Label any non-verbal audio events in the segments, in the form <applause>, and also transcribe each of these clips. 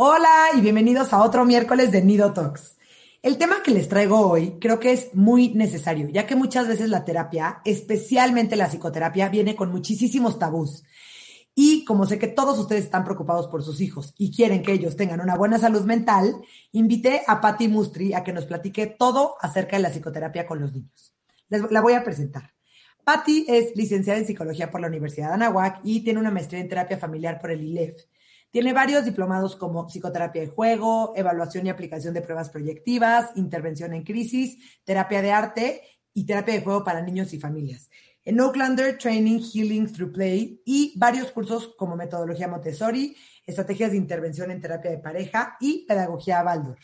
Hola y bienvenidos a otro miércoles de Nido Talks. El tema que les traigo hoy creo que es muy necesario, ya que muchas veces la terapia, especialmente la psicoterapia, viene con muchísimos tabús. Y como sé que todos ustedes están preocupados por sus hijos y quieren que ellos tengan una buena salud mental, invité a Patti Mustri a que nos platique todo acerca de la psicoterapia con los niños. La voy a presentar. Patti es licenciada en psicología por la Universidad de Anahuac y tiene una maestría en terapia familiar por el ILEF. Tiene varios diplomados como psicoterapia de juego, evaluación y aplicación de pruebas proyectivas, intervención en crisis, terapia de arte y terapia de juego para niños y familias. En Oaklander, Training Healing Through Play y varios cursos como metodología Montessori, estrategias de intervención en terapia de pareja y pedagogía Waldorf.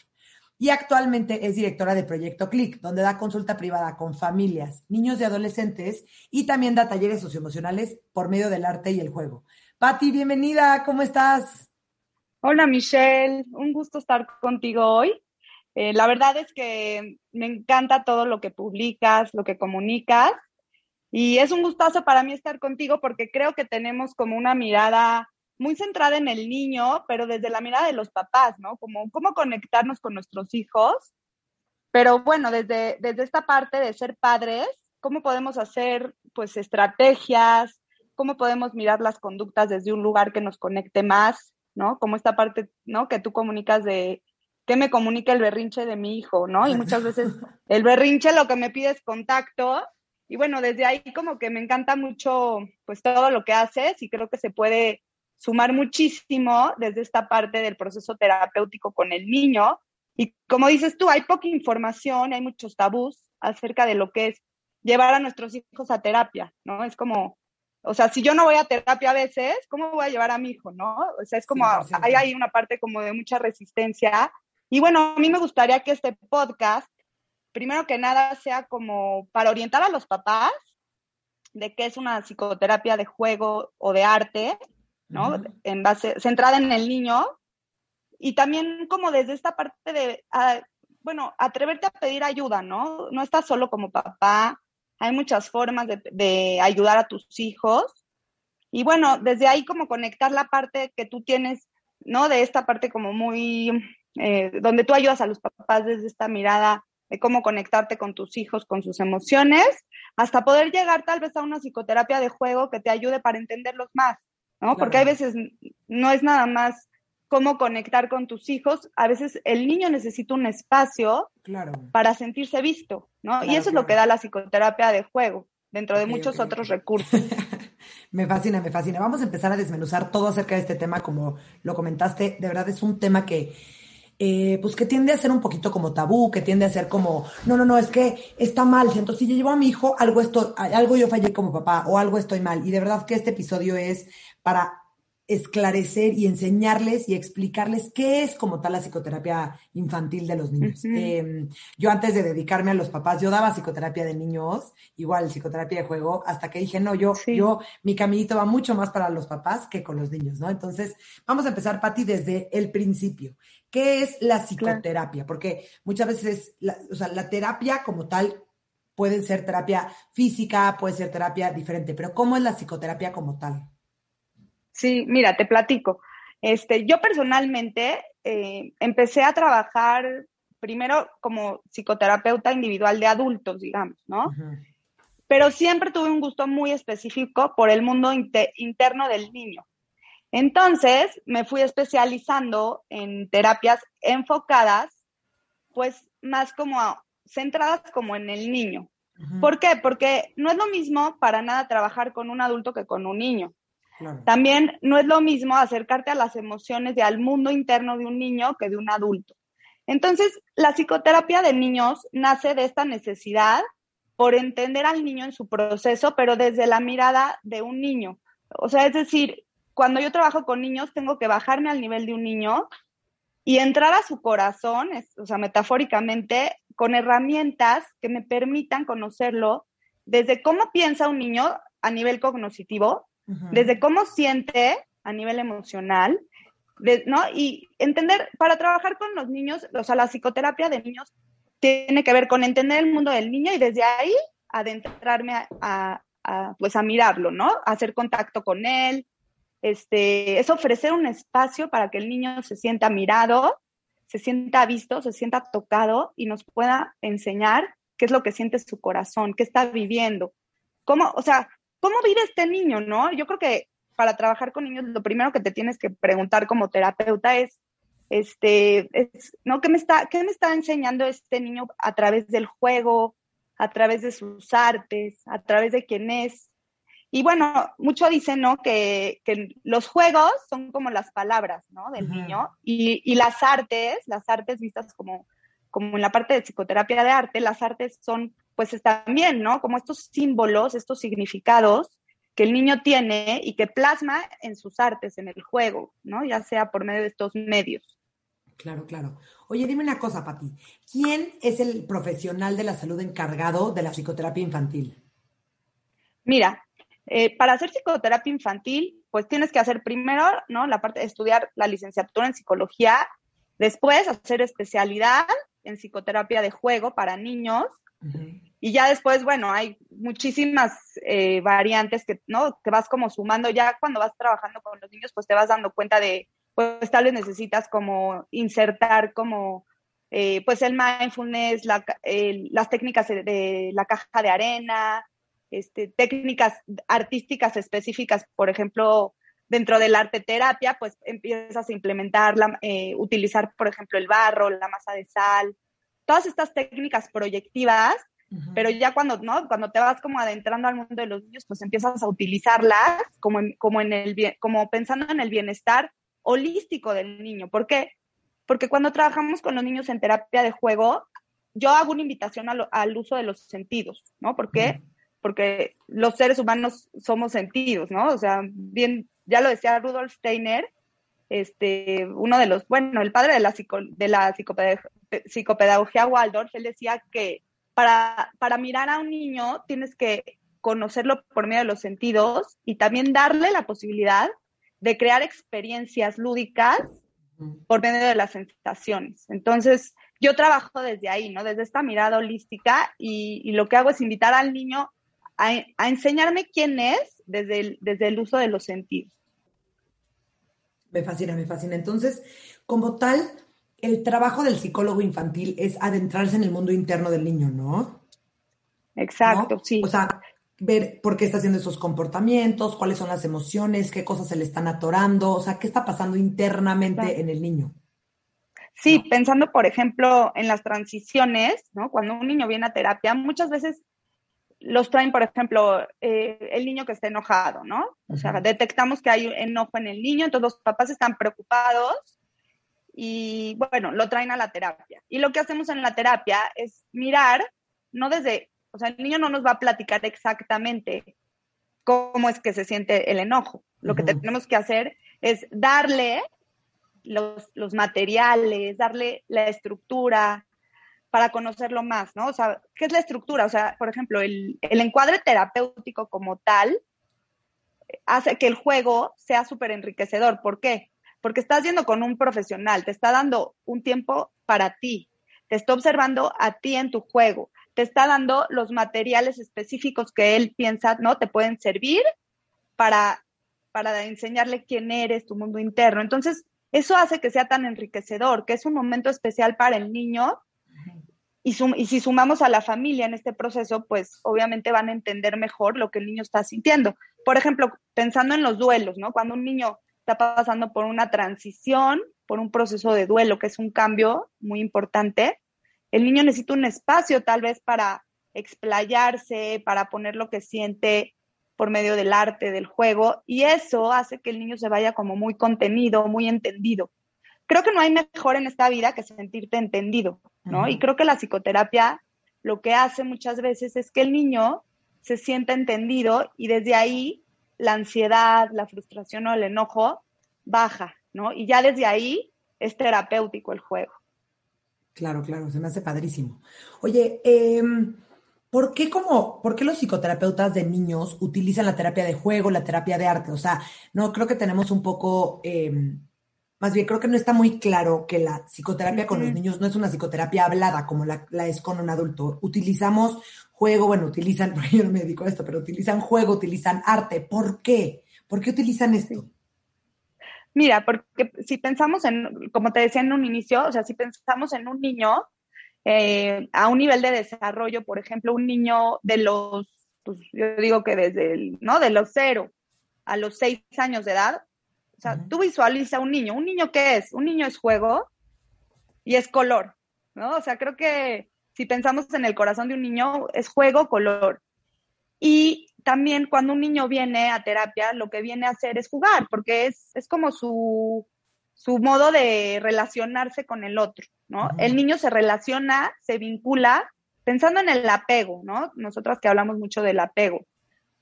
Y actualmente es directora de Proyecto Click, donde da consulta privada con familias, niños y adolescentes y también da talleres socioemocionales por medio del arte y el juego. Patti, bienvenida, ¿cómo estás? Hola Michelle, un gusto estar contigo hoy. Eh, la verdad es que me encanta todo lo que publicas, lo que comunicas y es un gustazo para mí estar contigo porque creo que tenemos como una mirada muy centrada en el niño, pero desde la mirada de los papás, ¿no? Como cómo conectarnos con nuestros hijos. Pero bueno, desde, desde esta parte de ser padres, ¿cómo podemos hacer pues estrategias, cómo podemos mirar las conductas desde un lugar que nos conecte más, ¿no? Como esta parte, ¿no? Que tú comunicas de qué me comunica el berrinche de mi hijo, ¿no? Y muchas veces <laughs> el berrinche lo que me pide es contacto. Y bueno, desde ahí como que me encanta mucho, pues todo lo que haces y creo que se puede sumar muchísimo desde esta parte del proceso terapéutico con el niño. Y como dices tú, hay poca información, hay muchos tabús acerca de lo que es llevar a nuestros hijos a terapia, ¿no? Es como, o sea, si yo no voy a terapia a veces, ¿cómo voy a llevar a mi hijo, no? O sea, es como, hay ahí una parte como de mucha resistencia. Y bueno, a mí me gustaría que este podcast, primero que nada, sea como para orientar a los papás de qué es una psicoterapia de juego o de arte, ¿no? En base, centrada en el niño. Y también como desde esta parte de, ah, bueno, atreverte a pedir ayuda, ¿no? No estás solo como papá, hay muchas formas de, ayudar a tus hijos. Y bueno, desde ahí como conectar la parte que tú tienes, ¿no? De esta parte como muy, eh, donde tú ayudas a los papás desde esta mirada de cómo conectarte con tus hijos, con sus emociones, hasta poder llegar tal vez a una psicoterapia de juego que te ayude para entenderlos más, ¿no? Porque hay veces no es nada más cómo conectar con tus hijos. A veces el niño necesita un espacio para sentirse visto, ¿no? y eso es lo que da la psicoterapia de juego, dentro de muchos otros <laughs> recursos. me fascina, me fascina. Vamos a empezar a desmenuzar todo acerca de este tema, como lo comentaste. De verdad es un tema que, eh, pues que tiende a ser un poquito como tabú, que tiende a ser como, no, no, no, es que está mal. Entonces, si yo llevo a mi hijo, algo, esto, algo yo fallé como papá o algo estoy mal. Y de verdad que este episodio es para esclarecer y enseñarles y explicarles qué es como tal la psicoterapia infantil de los niños. Em, yo antes de dedicarme a los papás, yo daba psicoterapia de niños, igual psicoterapia de juego, hasta que dije, no, yo, yo, mi caminito va mucho más para los papás que con los niños, ¿no? Entonces, vamos a empezar, Patti, desde el principio. ¿Qué es la psicoterapia? Porque muchas veces, la, o sea, la terapia como tal puede ser terapia física, puede ser terapia diferente, pero ¿cómo es la psicoterapia como tal? Sí, mira, te platico. Este, yo personalmente eh, empecé a trabajar primero como psicoterapeuta individual de adultos, digamos, ¿no? Pero siempre tuve un gusto muy específico por el mundo interno del niño. Entonces me fui especializando en terapias enfocadas, pues más como centradas como en el niño. ¿Por qué? Porque no es lo mismo para nada trabajar con un adulto que con un niño. También no es lo mismo acercarte a las emociones y al mundo interno de un niño que de un adulto. Entonces, la psicoterapia de niños nace de esta necesidad por entender al niño en su proceso, pero desde la mirada de un niño. O sea, es decir, cuando yo trabajo con niños, tengo que bajarme al nivel de un niño y entrar a su corazón, o sea, metafóricamente, con herramientas que me permitan conocerlo desde cómo piensa un niño a nivel cognitivo, desde cómo siente a nivel emocional, ¿no? Y entender, para trabajar con los niños, o sea, la psicoterapia de niños tiene que ver con entender el mundo del niño y desde ahí adentrarme a, pues a mirarlo, ¿no? hacer contacto con él. Este, es ofrecer un espacio para que el niño se sienta mirado, se sienta visto, se sienta tocado y nos pueda enseñar qué es lo que siente su corazón, qué está viviendo. ¿Cómo, o sea, cómo vive este niño, no? Yo creo que para trabajar con niños, lo primero que te tienes que preguntar como terapeuta es, este, ¿no? ¿Qué me, está, ¿Qué me está enseñando este niño a través del juego, a través de sus artes, a través de quién es? Y bueno, mucho dicen, ¿no? Que, los juegos son como las palabras, ¿no? Del niño y, y, las artes, las artes vistas como, como en la parte de psicoterapia de arte, las artes son, pues también, ¿no? Como estos símbolos, estos significados que el niño tiene y que plasma en sus artes, en el juego, ¿no? Ya sea por medio de estos medios. Claro, claro. Oye, dime una cosa, Pati. ¿Quién es el profesional de la salud encargado de la psicoterapia infantil? Mira, eh, para hacer psicoterapia infantil, pues tienes que hacer primero, ¿no? La parte de estudiar la licenciatura en psicología, después hacer especialidad en psicoterapia de juego para niños, y ya después, bueno, hay muchísimas eh, variantes que, ¿no? Que vas como sumando. Ya cuando vas trabajando con los niños, pues te vas dando cuenta de, pues tal vez necesitas como insertar como, eh, pues el mindfulness, las técnicas de, la caja de arena, este, técnicas artísticas específicas, por ejemplo, dentro del arte terapia, pues empiezas a implementar, eh, utilizar, por ejemplo, el barro, la masa de sal, todas estas técnicas proyectivas pero ya cuando, ¿no? Cuando te vas como adentrando al mundo de los niños, pues empiezas a utilizarlas como, como, en el, como pensando en el bienestar holístico del niño. ¿Por qué? Porque cuando trabajamos con los niños en terapia de juego, yo hago una invitación al uso de los sentidos, ¿no? ¿Por qué? Porque los seres humanos somos sentidos, ¿no? O sea, bien, ya lo decía Rudolf Steiner, este, uno de los, bueno, el padre de la, de la psicopedagogía Waldorf, él decía que para, para mirar a un niño tienes que conocerlo por medio de los sentidos y también darle la posibilidad de crear experiencias lúdicas por medio de las sensaciones. Entonces, yo trabajo desde ahí, ¿no? Desde esta mirada holística y, lo que hago es invitar al niño a, a enseñarme quién es desde el, desde el uso de los sentidos. Me fascina, me fascina. Entonces, como tal, el trabajo del psicólogo infantil es adentrarse en el mundo interno del niño, ¿no? Exacto, sí. O sea, ver por qué está haciendo esos comportamientos, cuáles son las emociones, qué cosas se le están atorando, o sea, qué está pasando internamente en el niño. Sí, pensando, por ejemplo, en las transiciones, ¿no? Cuando un niño viene a terapia, muchas veces los traen, por ejemplo, eh, el niño que está enojado, ¿no? O sea, detectamos que hay enojo en el niño, entonces los papás están preocupados y bueno, lo traen a la terapia. Y lo que hacemos en la terapia es mirar, no desde, o sea, el niño no nos va a platicar exactamente cómo es que se siente el enojo. Lo que tenemos que hacer es darle los, los, materiales, darle la estructura para conocerlo más, ¿no? O sea, ¿qué es la estructura? O sea, por ejemplo, el, el encuadre terapéutico como tal hace que el juego sea súper enriquecedor. ¿Por qué? porque estás yendo con un profesional, te está dando un tiempo para ti, te está observando a ti en tu juego, te está dando los materiales específicos que él piensa, ¿no? Te pueden servir para, para enseñarle quién eres, tu mundo interno. Entonces, eso hace que sea tan enriquecedor, que es un momento especial para el niño. Y, y si sumamos a la familia en este proceso, pues obviamente van a entender mejor lo que el niño está sintiendo. Por ejemplo, pensando en los duelos, ¿no? Cuando un niño está pasando por una transición, por un proceso de duelo, que es un cambio muy importante. El niño necesita un espacio tal vez para explayarse, para poner lo que siente por medio del arte, del juego, y eso hace que el niño se vaya como muy contenido, muy entendido. Creo que no hay mejor en esta vida que sentirte entendido, ¿no? Y creo que la psicoterapia lo que hace muchas veces es que el niño se sienta entendido y desde ahí la ansiedad, la frustración o el enojo baja, ¿no? Y ya desde ahí es terapéutico el juego. Claro, claro, se me hace padrísimo. Oye, em, ¿por qué como, por qué los psicoterapeutas de niños utilizan la terapia de juego, la terapia de arte? O sea, no creo que tenemos un poco, em, más bien creo que no está muy claro que la psicoterapia con los niños no es una psicoterapia hablada como la, es con un adulto. Utilizamos juego, bueno, utilizan, <laughs> porque yo no me dedico a esto, pero utilizan juego, utilizan arte. ¿Por qué? ¿Por qué utilizan esto? Mira, porque si pensamos en, como te decía en un inicio, o sea, si pensamos en un niño eh, a un nivel de desarrollo, por ejemplo, un niño de los, pues yo digo que desde el, ¿no? De los cero a los seis años de edad, o sea, tú visualiza un niño. ¿Un niño qué es? Un niño es juego y es color, ¿no? O sea, creo que si pensamos en el corazón de un niño, es juego, color. Y también cuando un niño viene a terapia, lo que viene a hacer es jugar, porque es, es como su, su modo de relacionarse con el otro, ¿no? El niño se relaciona, se vincula pensando en el apego, ¿no? Nosotras que hablamos mucho del apego.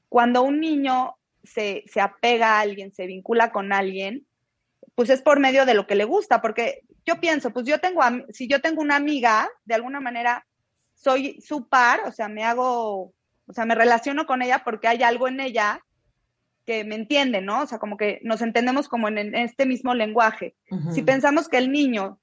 Cuando un niño se, se apega a alguien, se vincula con alguien, pues es por medio de lo que le gusta, porque yo pienso, pues yo tengo, si yo tengo una amiga, de alguna manera soy su par, o sea, me hago o sea, me relaciono con ella porque hay algo en ella que me entiende, ¿no? O sea, como que nos entendemos como en, este mismo lenguaje. Si pensamos que el niño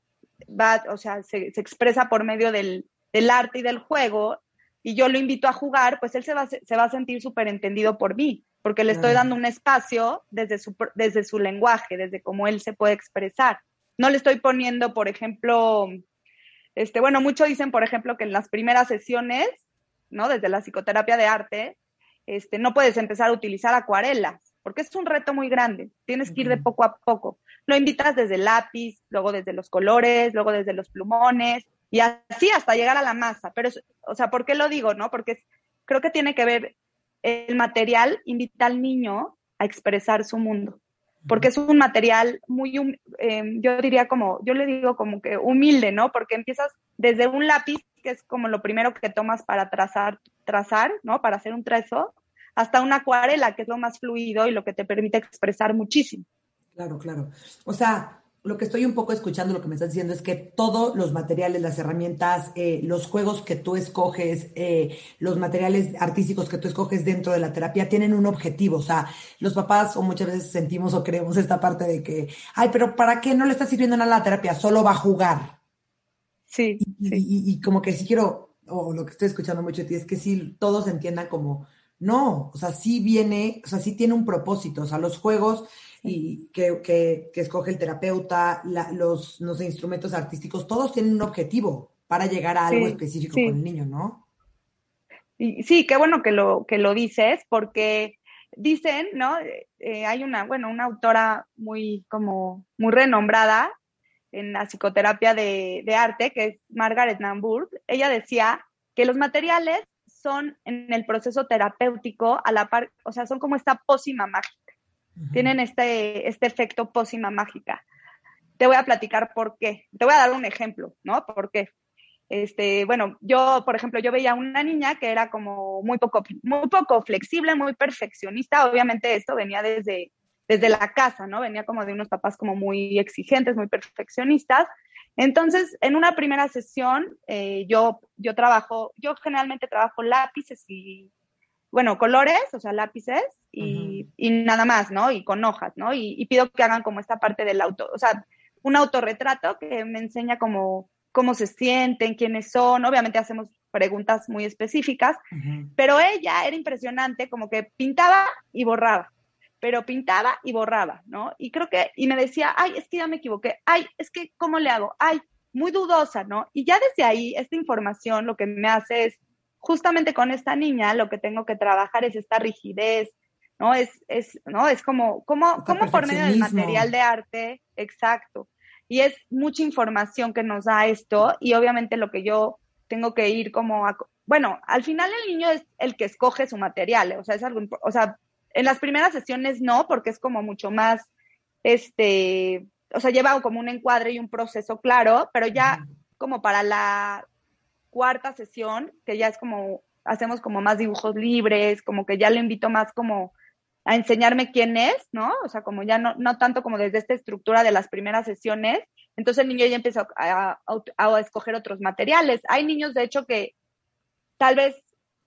va, o sea, se, expresa por medio del, arte y del juego, y yo lo invito a jugar, pues él se va, se va a sentir súper entendido por mí, porque le estoy dando un espacio desde su, desde su lenguaje, desde cómo él se puede expresar. No le estoy poniendo, por ejemplo, este, bueno, muchos dicen, por ejemplo, que en las primeras sesiones ¿no? Desde la psicoterapia de arte, este, no puedes empezar a utilizar acuarelas, porque es un reto muy grande. Tienes que ir de poco a poco. Lo invitas desde el lápiz, luego desde los colores, luego desde los plumones, y así hasta llegar a la masa. Pero, o sea, ¿por qué lo digo, no? Porque creo que tiene que ver el material invita al niño a expresar su mundo, porque es un material muy, em, yo diría como, yo le digo como que humilde, ¿no? Porque empiezas desde un lápiz que es como lo primero que tomas para trazar, trazar, ¿no? Para hacer un trazo, hasta una acuarela, que es lo más fluido y lo que te permite expresar muchísimo. Claro, claro. O sea, lo que estoy un poco escuchando, lo que me estás diciendo es que todos los materiales, las herramientas, eh, los juegos que tú escoges, eh, los materiales artísticos que tú escoges dentro de la terapia tienen un objetivo. O sea, los papás o muchas veces sentimos o creemos esta parte de que, ay, pero ¿para qué no le está sirviendo nada la terapia? Solo va a jugar. Sí, y, como que sí quiero, o lo que estoy escuchando mucho de ti, es que sí todos entiendan como, no, o sea, sí viene, o sea, sí tiene un propósito, o sea, los juegos y que, que, escoge el terapeuta, los, los instrumentos artísticos, todos tienen un objetivo para llegar a algo específico con el niño, ¿no? Y, sí, qué bueno que lo, que lo dices, porque dicen, ¿no? Eh, hay una, bueno, una autora muy, como, muy renombrada en la psicoterapia de, arte, que es Margaret Namburg, ella decía que los materiales son en el proceso terapéutico a la par, o sea, son como esta pócima mágica. Tienen este, este efecto pócima mágica. Te voy a platicar por qué. Te voy a dar un ejemplo, ¿no? ¿Por qué? Este, bueno, yo, por ejemplo, yo veía una niña que era como muy poco, muy poco flexible, muy perfeccionista. Obviamente esto venía desde, desde la casa, ¿no? Venía como de unos papás como muy exigentes, muy perfeccionistas. Entonces, en una primera sesión, eh, yo, yo trabajo, yo generalmente trabajo lápices y, bueno, colores, o sea, lápices y, nada más, ¿no? Y con hojas, ¿no? Y, pido que hagan como esta parte del auto, o sea, un autorretrato que me enseña como cómo se sienten, quiénes son. Obviamente hacemos preguntas muy específicas, pero ella era impresionante, como que pintaba y borraba pero pintaba y borraba, ¿no? Y creo que, y me decía, ay, es que ya me equivoqué, ay, es que, ¿cómo le hago? Ay, muy dudosa, ¿no? Y ya desde ahí, esta información lo que me hace es, justamente con esta niña, lo que tengo que trabajar es esta rigidez, ¿no? Es, es, ¿no? Es como, como, como por medio del material de arte, exacto. Y es mucha información que nos da esto, y obviamente lo que yo tengo que ir como a, bueno, al final el niño es el que escoge su material, o sea, es algo, o sea, en las primeras sesiones no, porque es como mucho más, este, o sea, lleva como un encuadre y un proceso claro, pero ya como para la cuarta sesión, que ya es como, hacemos como más dibujos libres, como que ya le invito más como a enseñarme quién es, ¿no? O sea, como ya no, no tanto como desde esta estructura de las primeras sesiones, Entonces el niño ya empieza a, a, escoger otros materiales. Hay niños, de hecho, que tal vez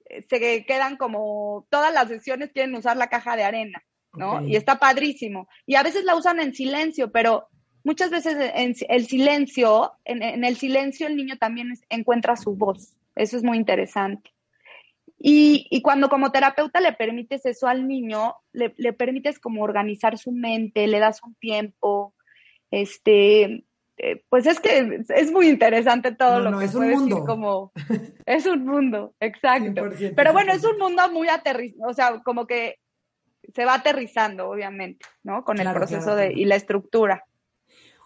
eh, se quedan como todas las sesiones quieren usar la caja de arena, ¿no? Y está padrísimo. Y a veces la usan en silencio, pero muchas veces en el silencio, en, el silencio el niño también encuentra su voz. Eso es muy interesante. Y, y, cuando como terapeuta le permites eso al niño, le, le, permites como organizar su mente, le das un tiempo, este, eh, pues es que es muy interesante todo lo que es un mundo. como <laughs> es un mundo, exacto. Pero bueno, es un mundo muy aterrizado, o sea, como que se va aterrizando, obviamente, ¿no? Con el proceso de y la estructura.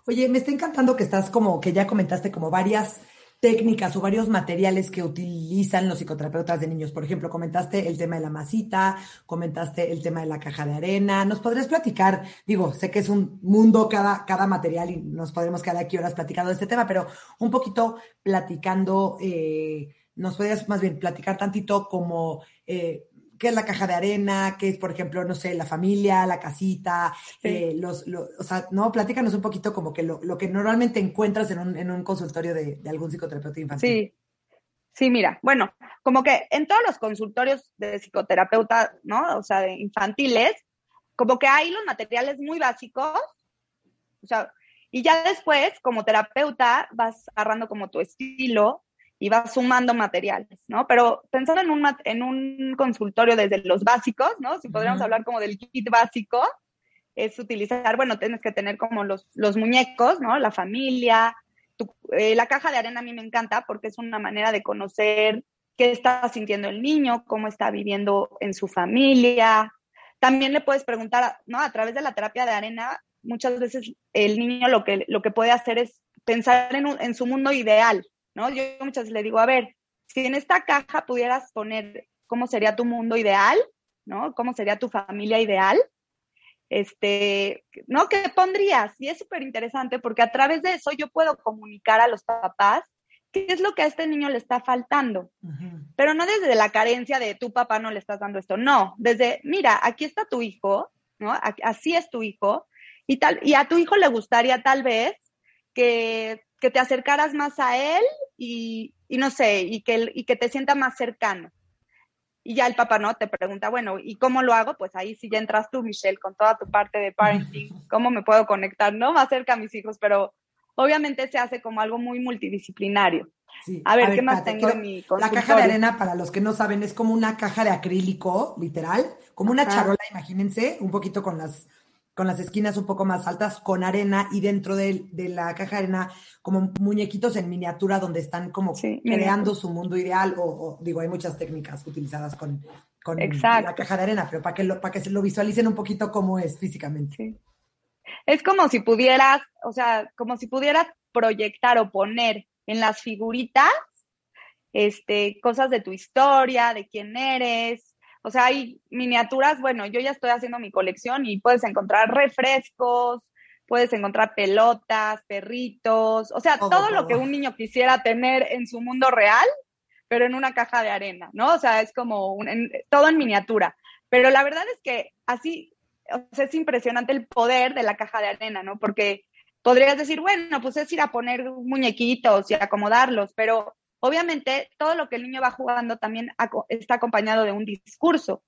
Oye, me está encantando que estás como que ya comentaste como varias técnicas o varios materiales que utilizan los psicoterapeutas de niños. Por ejemplo, comentaste el tema de la masita, comentaste el tema de la caja de arena. ¿Nos podrías platicar? Digo, sé que es un mundo cada, cada material y nos podremos quedar aquí horas platicando de este tema, pero un poquito platicando, eh, nos podrías más bien platicar tantito como eh, qué es la caja de arena, qué es, por ejemplo, no sé, la familia, la casita, eh, los, o sea, no, platícanos un poquito como que lo, lo que normalmente encuentras en un, en un consultorio de, de, algún psicoterapeuta infantil. Sí, sí, mira, bueno, como que en todos los consultorios de psicoterapeuta, ¿no? O sea, de infantiles, como que hay los materiales muy básicos, o sea, y ya después, como terapeuta, vas agarrando como tu estilo, y vas sumando materiales, ¿no? Pero pensando en un, en un consultorio desde los básicos, ¿no? Si podríamos hablar como del kit básico, es utilizar, bueno, tienes que tener como los, los muñecos, ¿no? La familia, eh, la caja de arena a mí me encanta porque es una manera de conocer qué está sintiendo el niño, cómo está viviendo en su familia. También le puedes preguntar, ¿no? A través de la terapia de arena, muchas veces el niño lo que, lo que puede hacer es pensar en, en su mundo ideal, ¿no? Yo muchas veces le digo, a ver, si en esta caja pudieras poner cómo sería tu mundo ideal, ¿no? ¿Cómo sería tu familia ideal? Este, ¿no? ¿Qué pondrías? Y es súper interesante porque a través de eso yo puedo comunicar a los papás qué es lo que a este niño le está faltando. Pero no desde la carencia de tu papá no le estás dando esto, no, desde, mira, aquí está tu hijo, ¿no? Así es tu hijo, y tal, y a tu hijo le gustaría tal vez que que te acercaras más a él y, no sé, y que, y que te sienta más cercano. Y ya el papá no te pregunta, bueno, ¿y cómo lo hago? Pues ahí sí ya entras tú, Michelle, con toda tu parte de parenting, <laughs> ¿cómo me puedo conectar, no? Más cerca a mis hijos, pero obviamente se hace como algo muy multidisciplinario. a, ver, ¿qué más tengo en mi La caja de arena, para los que no saben, es como una caja de acrílico, literal, como una charola, imagínense, un poquito con las con las esquinas un poco más altas, con arena y dentro de, la caja de arena como muñequitos en miniatura donde están como creando su mundo ideal o, digo, hay muchas técnicas utilizadas con, con la caja de arena, pero para que, lo, para que se lo visualicen un poquito cómo es físicamente. Es como si pudieras, o sea, como si pudieras proyectar o poner en las figuritas este, cosas de tu historia, de quién eres, o sea, hay miniaturas, bueno, yo ya estoy haciendo mi colección y puedes encontrar refrescos, puedes encontrar pelotas, perritos, o sea, todo, lo que un niño quisiera tener en su mundo real, pero en una caja de arena, ¿no? O sea, es como todo en miniatura. Pero la verdad es que así, o sea, es impresionante el poder de la caja de arena, ¿no? Porque podrías decir, bueno, pues es ir a poner muñequitos y acomodarlos, pero Obviamente, todo lo que el niño va jugando también está acompañado de un discurso,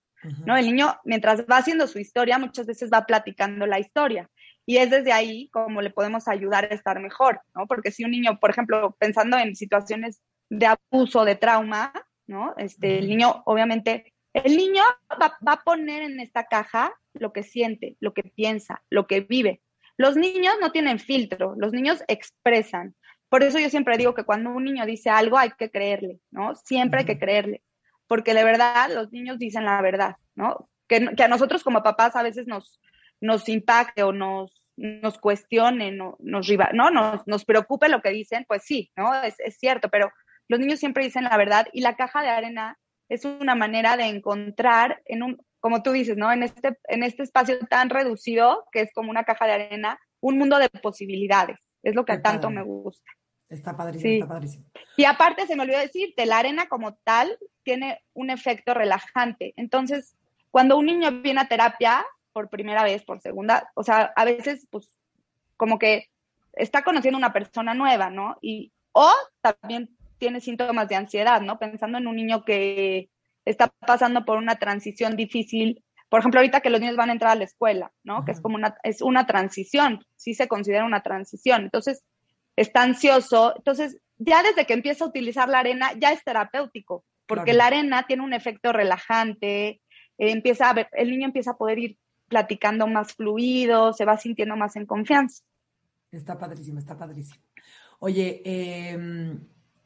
¿no? El niño, mientras va haciendo su historia, muchas veces va platicando la historia. Y es desde ahí como le podemos ayudar a estar mejor, ¿no? Porque si un niño, por ejemplo, pensando en situaciones de abuso, de trauma, ¿no? Este, el niño, obviamente, el niño va, va, a poner en esta caja lo que siente, lo que piensa, lo que vive. Los niños no tienen filtro, los niños expresan. Por eso yo siempre digo que cuando un niño dice algo hay que creerle, ¿no? Siempre hay que creerle, porque de verdad los niños dicen la verdad, ¿no? Que, a nosotros como papás a veces nos, nos impacte o nos, nos cuestione, no, nos, ¿no? Nos, nos preocupe lo que dicen, pues sí, ¿no? Es, es cierto, pero los niños siempre dicen la verdad y la caja de arena es una manera de encontrar en un, como tú dices, ¿no? En este, en este espacio tan reducido, que es como una caja de arena, un mundo de posibilidades. Es lo que tanto me gusta. Está padrísimo, está padrísimo. Y aparte, se me olvidó decirte, la arena como tal tiene un efecto relajante. Entonces, cuando un niño viene a terapia por primera vez, por segunda, o sea, a veces, pues, como que está conociendo una persona nueva, ¿no? Y, o también tiene síntomas de ansiedad, ¿no? Pensando en un niño que está pasando por una transición difícil. Por ejemplo, ahorita que los niños van a entrar a la escuela, ¿no? Que es como una, es una transición, sí se considera una transición. Entonces, está ansioso. Entonces, ya desde que empieza a utilizar la arena, ya es terapéutico, porque la arena tiene un efecto relajante, eh, empieza a ver, el niño empieza a poder ir platicando más fluido, se va sintiendo más en confianza. Está padrísimo, está padrísimo. Oye, em,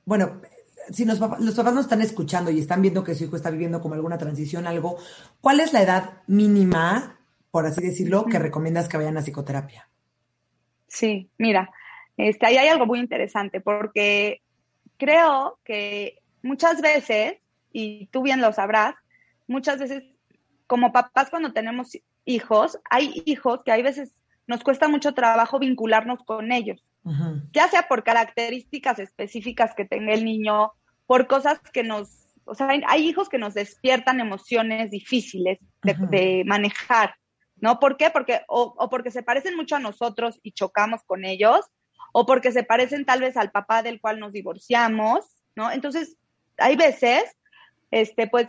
bueno, si los papás, los papás nos están escuchando y están viendo que su hijo está viviendo como alguna transición, algo, ¿cuál es la edad mínima, por así decirlo, que recomiendas que vayan a psicoterapia? Sí, mira, este, ahí hay algo muy interesante porque creo que muchas veces, y tú bien lo sabrás, muchas veces como papás cuando tenemos hijos, hay hijos que hay veces nos cuesta mucho trabajo vincularnos con ellos, ya sea por características específicas que tenga el niño, por cosas que nos, o sea, hay, hijos que nos despiertan emociones difíciles de, manejar, ¿no? ¿Por qué? Porque, o, o porque se parecen mucho a nosotros y chocamos con ellos, o porque se parecen tal vez al papá del cual nos divorciamos, ¿no? Entonces, hay veces, este, pues,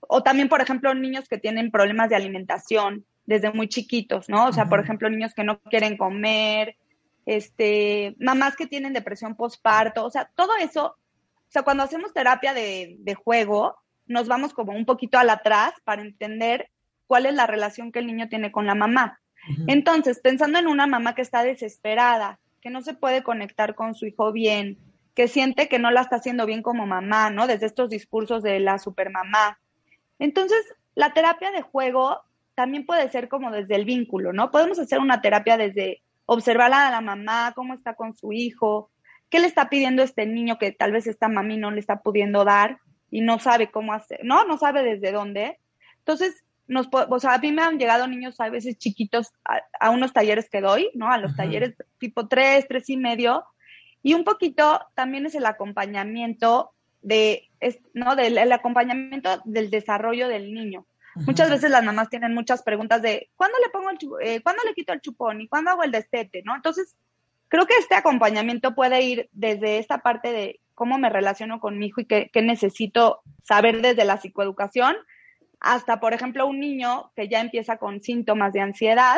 o también, por ejemplo, niños que tienen problemas de alimentación desde muy chiquitos, ¿no? O sea, por ejemplo, niños que no quieren comer, este, mamás que tienen depresión postparto, o sea, todo eso, o sea, cuando hacemos terapia de, de juego, nos vamos como un poquito al atrás para entender cuál es la relación que el niño tiene con la mamá. Entonces, pensando en una mamá que está desesperada, que no se puede conectar con su hijo bien, que siente que no la está haciendo bien como mamá, ¿no? Desde estos discursos de la supermamá. Entonces, la terapia de juego también puede ser como desde el vínculo, ¿no? Podemos hacer una terapia desde observar a la mamá, cómo está con su hijo, qué le está pidiendo este niño que tal vez esta mami no le está pudiendo dar y no sabe cómo hacer, ¿no? No sabe desde dónde. Entonces, nos, o sea, a mí me han llegado niños a veces chiquitos a, unos talleres que doy, ¿no? A los talleres tipo tres, tres y medio. Y un poquito también es el acompañamiento de, ¿no? Del el acompañamiento del desarrollo del niño. Muchas veces las mamás tienen muchas preguntas de ¿cuándo le pongo el eh, ¿cuándo le quito el chupón? ¿Y cuándo hago el destete? ¿No? Entonces, creo que este acompañamiento puede ir desde esta parte de cómo me relaciono con mi hijo y qué, qué necesito saber desde la psicoeducación, hasta, por ejemplo, un niño que ya empieza con síntomas de ansiedad,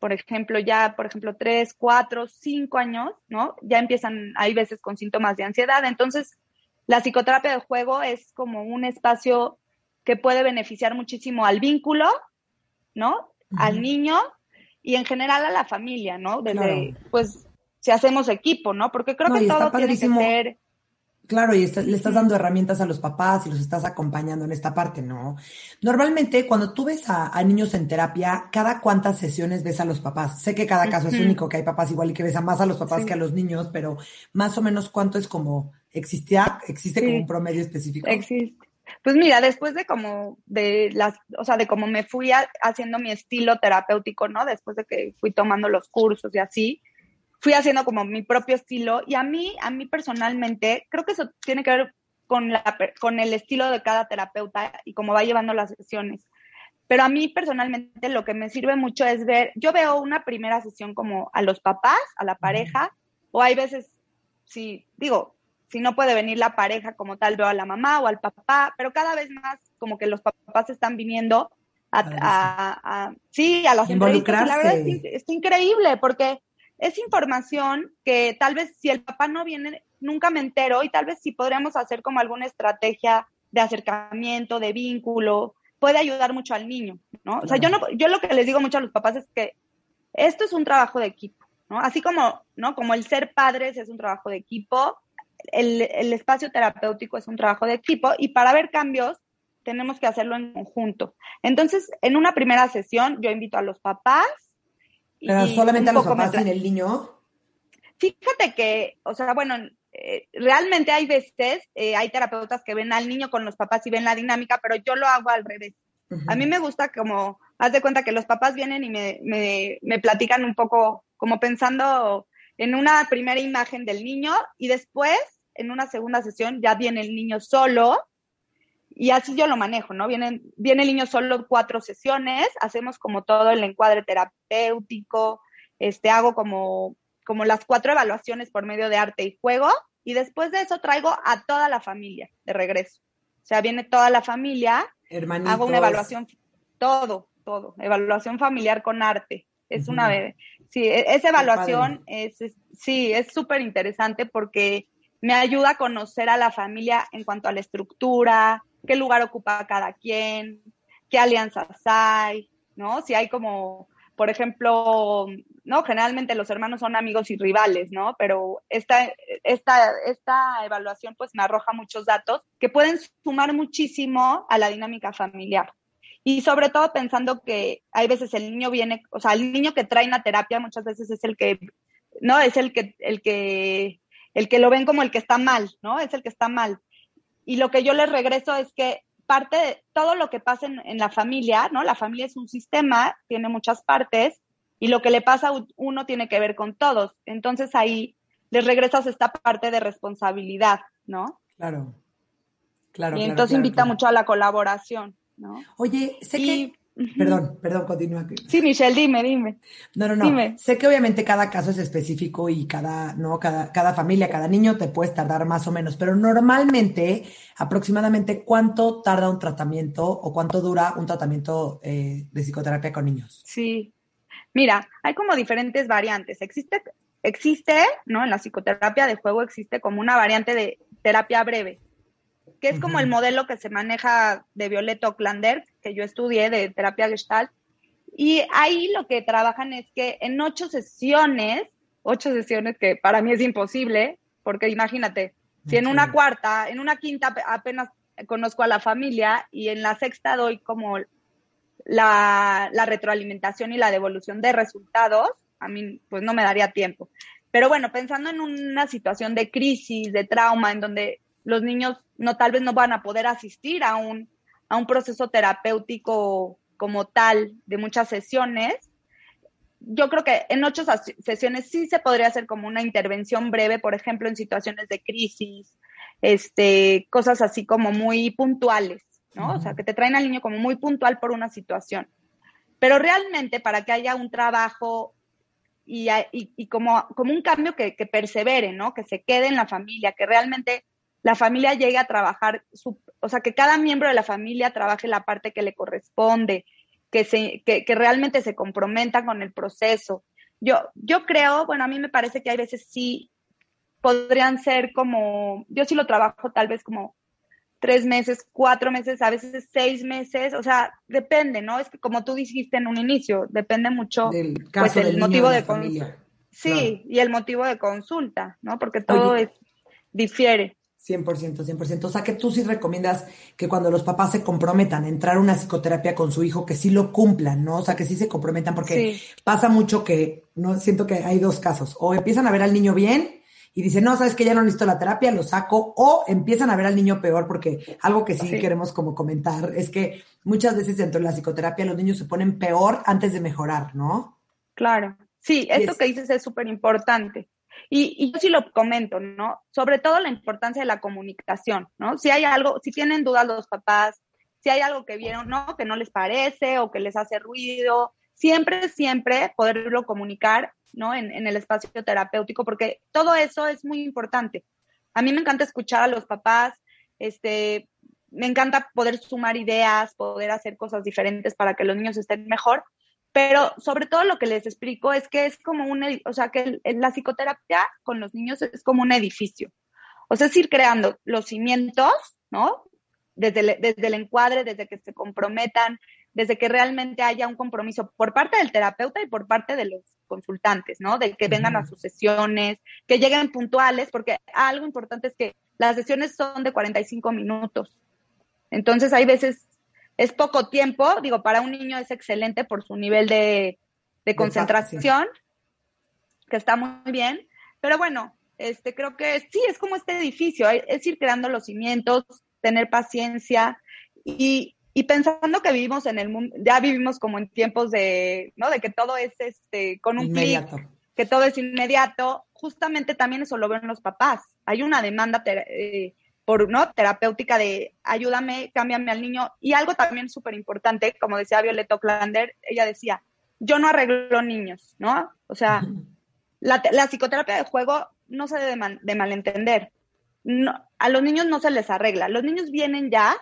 por ejemplo, ya, por ejemplo, tres, cuatro, cinco años, ¿no? Ya empiezan, hay veces con síntomas de ansiedad. Entonces, la psicoterapia de juego es como un espacio que puede beneficiar muchísimo al vínculo, ¿no? Al niño y en general a la familia, ¿no? Desde, pues, si hacemos equipo, ¿no? Porque creo que todo tiene que ser Claro, y le estás dando herramientas a los papás y los estás acompañando en esta parte, ¿no? Normalmente, cuando tú ves a, niños en terapia, ¿cada cuántas sesiones ves a los papás? Sé que cada caso es único, que hay papás igual y que ves a más a los papás que a los niños, pero más o menos cuánto es como, ¿existía? ¿Existe como un promedio específico? Existe. Pues mira, después de como, de las, o sea, de cómo me fui haciendo mi estilo terapéutico, ¿no? Después de que fui tomando los cursos y así, fui haciendo como mi propio estilo y a mí, a mí personalmente, creo que eso tiene que ver con, la, con el estilo de cada terapeuta y cómo va llevando las sesiones. Pero a mí personalmente lo que me sirve mucho es ver, yo veo una primera sesión como a los papás, a la pareja, o hay veces, si digo, si no puede venir la pareja como tal, veo a la mamá o al papá, pero cada vez más como que los papás están viniendo a, a, sí, a las entrevistas. La verdad es, es increíble porque es información que tal vez si el papá no viene, nunca me entero y tal vez si podríamos hacer como alguna estrategia de acercamiento, de vínculo, puede ayudar mucho al niño, ¿no? O sea, yo no, yo lo que les digo mucho a los papás es que esto es un trabajo de equipo, ¿no? Así como, ¿no? Como el ser padres es un trabajo de equipo, el, el espacio terapéutico es un trabajo de equipo y para ver cambios tenemos que hacerlo en conjunto. Entonces, en una primera sesión, yo invito a los papás, pero solamente a los papás sin el niño. Fíjate que, o sea, bueno, eh, realmente hay veces, eh, hay terapeutas que ven al niño con los papás y ven la dinámica, pero yo lo hago al revés. A mí me gusta como, haz de cuenta que los papás vienen y me, me, me platican un poco, como pensando en una primera imagen del niño y después, en una segunda sesión, ya viene el niño solo y así yo lo manejo, ¿no? Vienen, viene el niño solo cuatro sesiones, hacemos como todo el encuadre terapéutico, este, hago como, como las cuatro evaluaciones por medio de arte y juego y después de eso traigo a toda la familia de regreso. O sea, viene toda la familia, hago una evaluación, todo, todo, evaluación familiar con arte. Es una una, sí, e, esa evaluación es, sí, es súper interesante porque me ayuda a conocer a la familia en cuanto a la estructura, qué lugar ocupa cada quien, qué alianzas hay, ¿no? Si hay como, por ejemplo, ¿no? Generalmente los hermanos son amigos y rivales, ¿no? Pero esta, esta, esta evaluación pues me arroja muchos datos que pueden sumar muchísimo a la dinámica familiar. Y sobre todo pensando que hay veces el niño viene, o sea, el niño que trae una terapia muchas veces es el que, ¿no? Es el que, el que, el que lo ven como el que está mal, ¿no? Es el que está mal. Y lo que yo les regreso es que parte de todo lo que pasa en, la familia, ¿no? La familia es un sistema, tiene muchas partes, y lo que le pasa a uno tiene que ver con todos. Entonces ahí les regresas esta parte de responsabilidad, ¿no? Claro. Claro. Y entonces invita mucho a la colaboración. Oye, sé que... Perdón, perdón, continúa. Sí, Michelle, dime, dime. No, no, no. Sé que obviamente cada caso es específico y cada, ¿no? Cada, cada familia, cada niño te puedes tardar más o menos, pero normalmente, aproximadamente, ¿cuánto tarda un tratamiento o cuánto dura un tratamiento eh, de psicoterapia con niños? Sí. Mira, hay como diferentes variantes. Existe, existe, ¿no? En la psicoterapia de juego existe como una variante de terapia breve que es como el modelo que se maneja de Violeta Oclander, que yo estudié de terapia gestalt. Y ahí lo que trabajan es que en ocho sesiones, ocho sesiones que para mí es imposible, porque imagínate, si en una cuarta, en una quinta apenas conozco a la familia y en la sexta doy como la, la retroalimentación y la devolución de resultados, a mí pues no me daría tiempo. Pero bueno, pensando en una situación de crisis, de trauma, en donde los niños no tal vez no van a poder asistir a un, a un proceso terapéutico como tal de muchas sesiones. Yo creo que en ocho sesiones sí se podría hacer como una intervención breve, por ejemplo, en situaciones de crisis, este, cosas así como muy puntuales, ¿no? O sea, que te traen al niño como muy puntual por una situación. Pero realmente para que haya un trabajo y, y, como, como un cambio que, que persevere, ¿no? Que se quede en la familia, que realmente la familia llegue a trabajar, su, o sea, que cada miembro de la familia trabaje la parte que le corresponde, que, se, que, que realmente se comprometa con el proceso. Yo, yo creo, bueno, a mí me parece que hay veces sí podrían ser como, yo sí lo trabajo tal vez como tres meses, cuatro meses, a veces seis meses, o sea, depende, ¿no? Es que como tú dijiste en un inicio, depende mucho del pues, el motivo de, consulta. Sí, y el motivo de consulta, ¿no? Porque todo es, difiere. 100%, 100%. O sea que tú sí recomiendas que cuando los papás se comprometan a entrar a una psicoterapia con su hijo, que sí lo cumplan, ¿no? O sea, que sí se comprometan, porque pasa mucho que, no siento que hay dos casos. O empiezan a ver al niño bien y dicen, no, sabes que ya no necesito la terapia, lo saco, o empiezan a ver al niño peor, porque algo que sí, queremos como comentar es que muchas veces dentro de la psicoterapia los niños se ponen peor antes de mejorar, ¿no? Claro. Sí, esto que dices es súper importante. Y, yo sí lo comento, ¿no? Sobre todo la importancia de la comunicación, ¿no? Si hay algo, si tienen dudas los papás, si hay algo que vieron, ¿no? Que no les parece o que les hace ruido, siempre, siempre poderlo comunicar, ¿no? En, en el espacio terapéutico, porque todo eso es muy importante. A mí me encanta escuchar a los papás, este, me encanta poder sumar ideas, poder hacer cosas diferentes para que los niños estén mejor, pero sobre todo lo que les explico es que es como un, o sea, que la psicoterapia con los niños es como un edificio. O sea, es ir creando los cimientos, ¿no? Desde el, desde el encuadre, desde que se comprometan, desde que realmente haya un compromiso por parte del terapeuta y por parte de los consultantes, ¿no? De que vengan a sus sesiones, que lleguen puntuales, porque algo importante es que las sesiones son de 45 minutos. Entonces hay veces es poco tiempo, digo, para un niño es excelente por su nivel de, concentración, que está muy bien, pero bueno, este, creo que sí, es como este edificio, es ir creando los cimientos, tener paciencia y, pensando que vivimos en el mundo, ya vivimos como en tiempos de, ¿no? De que todo es este, con un clic, que todo es inmediato, justamente también eso lo ven los papás. Hay una demanda eh, por, ¿no? Terapéutica de ayúdame, cámbiame al niño. Y algo también súper importante, como decía Violeta Oclander, ella decía, yo no arreglo niños, ¿no? O sea, la, psicoterapia de juego no se debe de, malentender. No, a los niños no se les arregla. Los niños vienen ya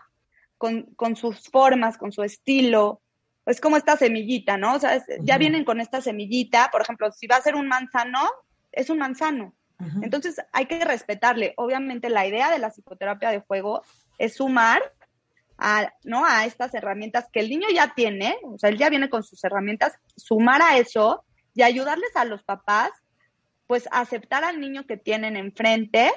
con, con sus formas, con su estilo. Es como esta semillita, ¿no? O sea, ya vienen con esta semillita. Por ejemplo, si va a ser un manzano, es un manzano. Entonces hay que respetarle. Obviamente la idea de la psicoterapia de juego es sumar a, ¿no? a estas herramientas que el niño ya tiene, o sea, él ya viene con sus herramientas, sumar a eso y ayudarles a los papás, pues aceptar al niño que tienen enfrente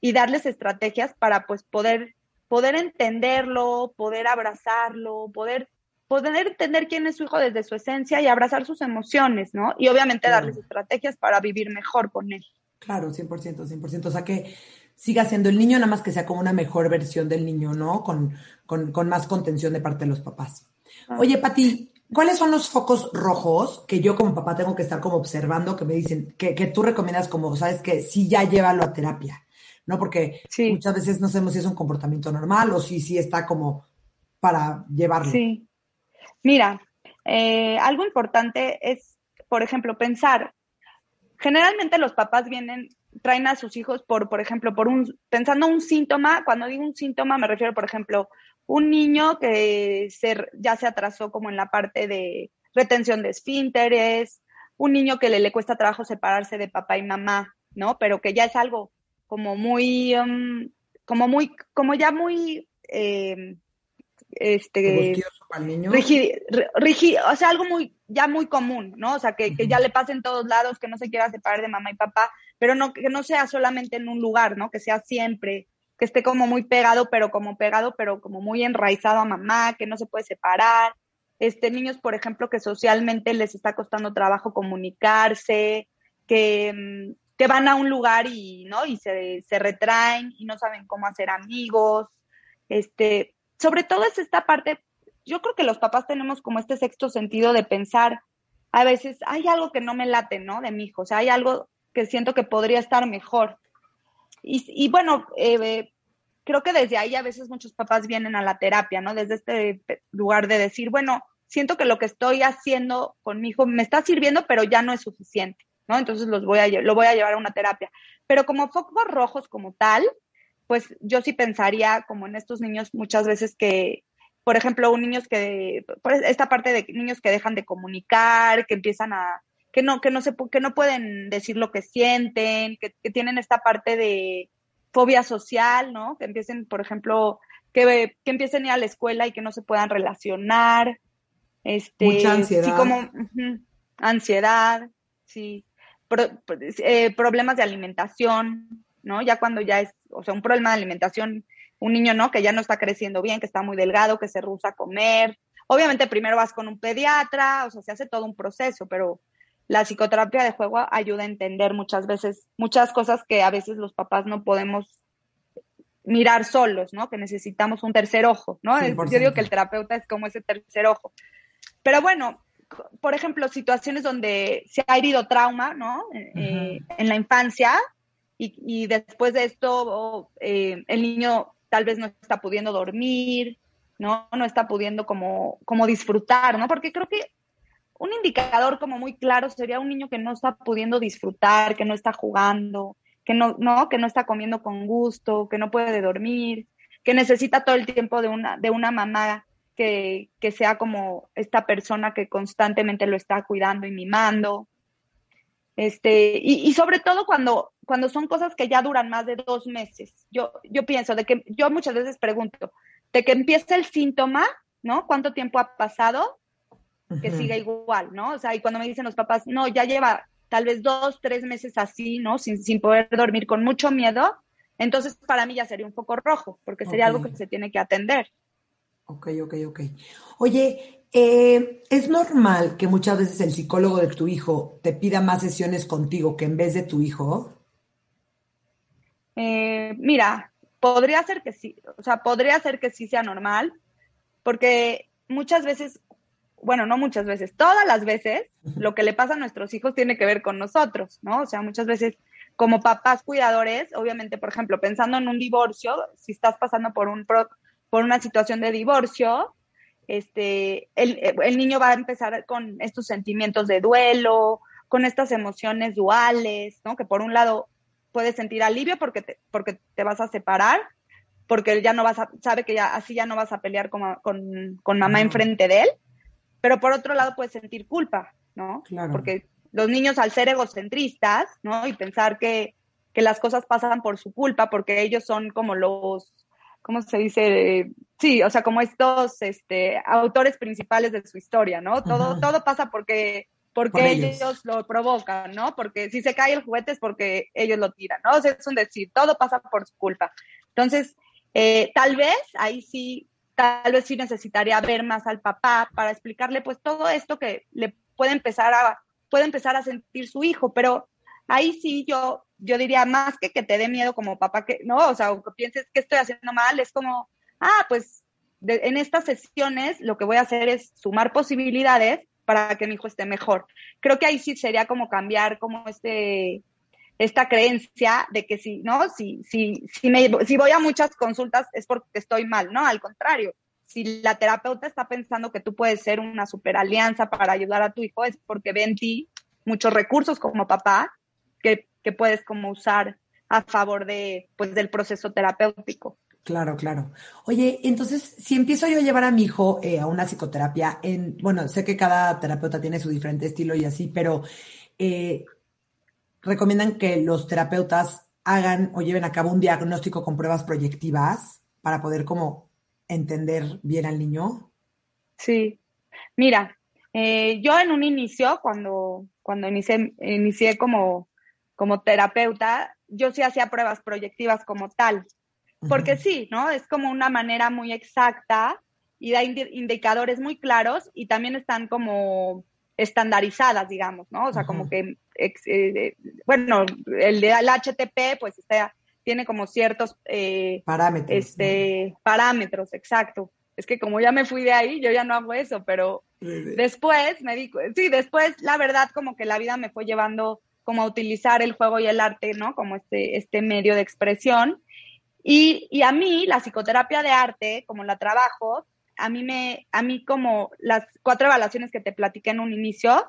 y darles estrategias para pues poder, poder entenderlo, poder abrazarlo, poder poder entender quién es su hijo desde su esencia y abrazar sus emociones, ¿no? Y obviamente darles estrategias para vivir mejor con él. Claro, 100%, 100%. O sea, que siga siendo el niño, nada más que sea como una mejor versión del niño, ¿no? Con, con, más contención de parte de los papás. Ah. Oye, Pati, ¿cuáles son los focos rojos que yo como papá tengo que estar como observando, que me dicen, que, que tú recomiendas como, sabes, que sí ya llévalo a terapia, ¿no? Porque muchas veces no sabemos si es un comportamiento normal o si sí está como para llevarlo. Sí. Mira, eh, algo importante es, por ejemplo, pensar generalmente los papás vienen, traen a sus hijos por, por ejemplo, por un, pensando un síntoma, cuando digo un síntoma me refiero, por ejemplo, un niño que se, ya se atrasó como en la parte de retención de esfínteres, un niño que le, le cuesta trabajo separarse de papá y mamá, ¿no? Pero que ya es algo como muy, um, como muy, como ya muy, eh, este, o sea, algo muy, ya muy común, ¿no? O sea, que, ya le pase en todos lados, que no se quiera separar de mamá y papá, pero no, que no sea solamente en un lugar, ¿no? Que sea siempre, que esté como muy pegado, pero como pegado, pero como muy enraizado a mamá, que no se puede separar. Este, niños, por ejemplo, que socialmente les está costando trabajo comunicarse, que, mm, que van a un lugar y, ¿no? Y se, se retraen y no saben cómo hacer amigos. Este, sobre todo es esta parte, yo creo que los papás tenemos como este sexto sentido de pensar, a veces hay algo que no me late, ¿no? De mi hijo, o sea, hay algo que siento que podría estar mejor. Y, bueno, eh, creo que desde ahí a veces muchos papás vienen a la terapia, ¿no? Desde este lugar de decir, bueno, siento que lo que estoy haciendo con mi hijo me está sirviendo, pero ya no es suficiente, ¿no? Entonces los voy a, lo voy a llevar a una terapia. Pero como focos rojos como tal, pues yo sí pensaría como en estos niños muchas veces que, por ejemplo, un niños que, pues esta parte de niños que dejan de comunicar, que empiezan a, que no, que no se, que no pueden decir lo que sienten, que, tienen esta parte de fobia social, ¿no? Que empiecen, por ejemplo, que, que empiecen a ir a la escuela y que no se puedan relacionar. Este, Mucha ansiedad. Sí, como ansiedad, sí. Eh, problemas de alimentación, ¿no? Ya cuando ya es, o sea, un problema de alimentación, un niño, ¿no? Que ya no está creciendo bien, que está muy delgado, que se rehúsa a comer. Obviamente primero vas con un pediatra, o sea, se hace todo un proceso, pero la psicoterapia de juego ayuda a entender muchas veces, muchas cosas que a veces los papás no podemos mirar solos, ¿no? Que necesitamos un tercer ojo, ¿no? Yo digo que el terapeuta es como ese tercer ojo. Pero bueno, por ejemplo, situaciones donde se ha herido trauma, ¿no? Eh, en la infancia, y, después de esto eh, el niño tal vez no está pudiendo dormir, ¿no? No está pudiendo como, como disfrutar, ¿no? Porque creo que un indicador como muy claro sería un niño que no está pudiendo disfrutar, que no está jugando, que no, no, que no está comiendo con gusto, que no puede dormir, que necesita todo el tiempo de una, de una mamá que, que sea como esta persona que constantemente lo está cuidando y mimando. Este, y, y, sobre todo cuando, cuando son cosas que ya duran más de dos meses. Yo, yo pienso de que, yo muchas veces pregunto, de que empieza el síntoma, ¿no? ¿Cuánto tiempo ha pasado? Que siga igual, ¿no? O sea, y cuando me dicen los papás, no, ya lleva tal vez dos, tres meses así, ¿no? Sin, sin poder dormir, con mucho miedo, entonces para mí ya sería un foco rojo, porque sería algo que se tiene que atender. Ok, ok, ok. Oye, eh, ¿Es normal que muchas veces el psicólogo de tu hijo te pida más sesiones contigo que en vez de tu hijo? Eh, mira, podría ser que sí, o sea, podría ser que sí sea normal, porque muchas veces, bueno, no muchas veces, todas las veces, lo que le pasa a nuestros hijos tiene que ver con nosotros, ¿no? O sea, muchas veces como papás cuidadores, obviamente, por ejemplo, pensando en un divorcio, si estás pasando por un por una situación de divorcio, este, el, niño va a empezar con estos sentimientos de duelo, con estas emociones duales, ¿no? Que por un lado puedes sentir alivio porque te, porque te vas a separar, porque ya no vas a, sabe que ya así ya no vas a pelear con, con, con mamá enfrente de él, pero por otro lado puedes sentir culpa, ¿no? Claro. Porque los niños al ser egocentristas, ¿no? Y pensar que, que las cosas pasan por su culpa, porque ellos son como los, ¿cómo se dice? Sí, o sea, como estos este, autores principales de su historia, ¿no? Todo, todo pasa porque, porque ellos. lo provocan, ¿no? Porque si se cae el juguete es porque ellos lo tiran, ¿no? O sea, es un decir, todo pasa por su culpa. Entonces, eh, tal vez ahí sí, tal vez sí necesitaría ver más al papá para explicarle pues todo esto que le puede empezar a, puede empezar a sentir su hijo, pero ahí sí yo yo diría más que que te dé miedo como papá, que no, o sea, o que pienses que estoy haciendo mal, es como, ah, pues en estas sesiones lo que voy a hacer es sumar posibilidades para que mi hijo esté mejor. Creo que ahí sí sería como cambiar como este esta creencia de que si, ¿no? Si, si, si, me, si voy a muchas consultas es porque estoy mal, ¿no? Al contrario, si la terapeuta está pensando que tú puedes ser una super alianza para ayudar a tu hijo, es porque ve en ti muchos recursos como papá que que puedes como usar a favor de, pues, del proceso terapéutico. Claro, claro. Oye, entonces, si empiezo yo a llevar a mi hijo eh, a una psicoterapia, en, bueno, sé que cada terapeuta tiene su diferente estilo y así, pero eh, recomiendan que los terapeutas hagan o lleven a cabo un diagnóstico con pruebas proyectivas para poder como entender bien al niño. Sí, mira, eh, yo en un inicio, cuando, cuando inicié, inicié como como terapeuta, yo sí hacía pruebas proyectivas como tal, porque sí, ¿no? Es como una manera muy exacta y da indicadores muy claros y también están como estandarizadas, digamos, ¿no? O sea, como que, eh, bueno, el del HTP, pues está, tiene como ciertos eh, parámetros. Este, parámetros, exacto. Es que como ya me fui de ahí, yo ya no hago eso, pero después me di, sí, después la verdad como que la vida me fue llevando como a utilizar el juego y el arte, ¿no? Como este, este medio de expresión. Y, y, a mí, la psicoterapia de arte, como la trabajo, a mí me, a mí como las cuatro evaluaciones que te platiqué en un inicio,